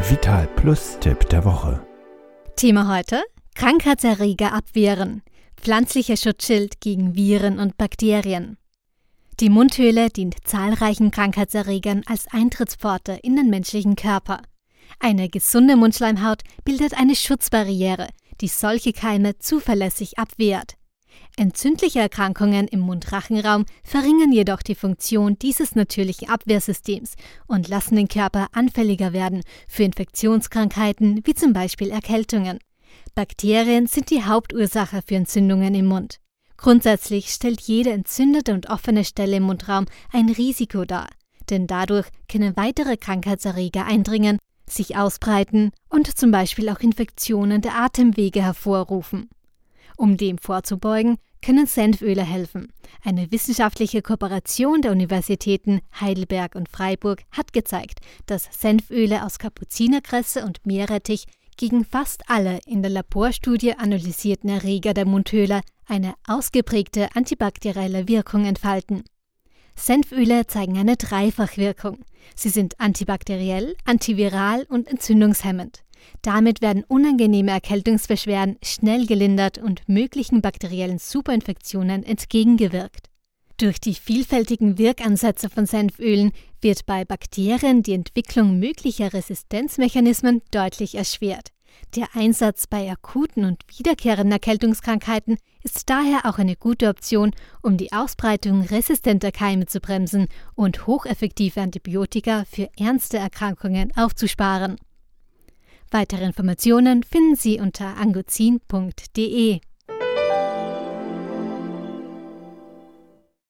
Der Vital Plus Tipp der Woche. Thema heute: Krankheitserreger abwehren. Pflanzlicher Schutzschild gegen Viren und Bakterien. Die Mundhöhle dient zahlreichen Krankheitserregern als Eintrittspforte in den menschlichen Körper. Eine gesunde Mundschleimhaut bildet eine Schutzbarriere, die solche Keime zuverlässig abwehrt. Entzündliche Erkrankungen im Mundrachenraum verringern jedoch die Funktion dieses natürlichen Abwehrsystems und lassen den Körper anfälliger werden für Infektionskrankheiten wie zum Beispiel Erkältungen. Bakterien sind die Hauptursache für Entzündungen im Mund. Grundsätzlich stellt jede entzündete und offene Stelle im Mundraum ein Risiko dar, denn dadurch können weitere Krankheitserreger eindringen, sich ausbreiten und zum Beispiel auch Infektionen der Atemwege hervorrufen. Um dem vorzubeugen, können Senföle helfen. Eine wissenschaftliche Kooperation der Universitäten Heidelberg und Freiburg hat gezeigt, dass Senföle aus Kapuzinerkresse und Meerrettich gegen fast alle in der Laborstudie analysierten Erreger der Mundhöhle eine ausgeprägte antibakterielle Wirkung entfalten. Senföle zeigen eine Dreifachwirkung. Sie sind antibakteriell, antiviral und entzündungshemmend. Damit werden unangenehme Erkältungsbeschwerden schnell gelindert und möglichen bakteriellen Superinfektionen entgegengewirkt. Durch die vielfältigen Wirkansätze von Senfölen wird bei Bakterien die Entwicklung möglicher Resistenzmechanismen deutlich erschwert. Der Einsatz bei akuten und wiederkehrenden Erkältungskrankheiten ist daher auch eine gute Option, um die Ausbreitung resistenter Keime zu bremsen und hocheffektive Antibiotika für ernste Erkrankungen aufzusparen. Weitere Informationen finden Sie unter anguzin.de.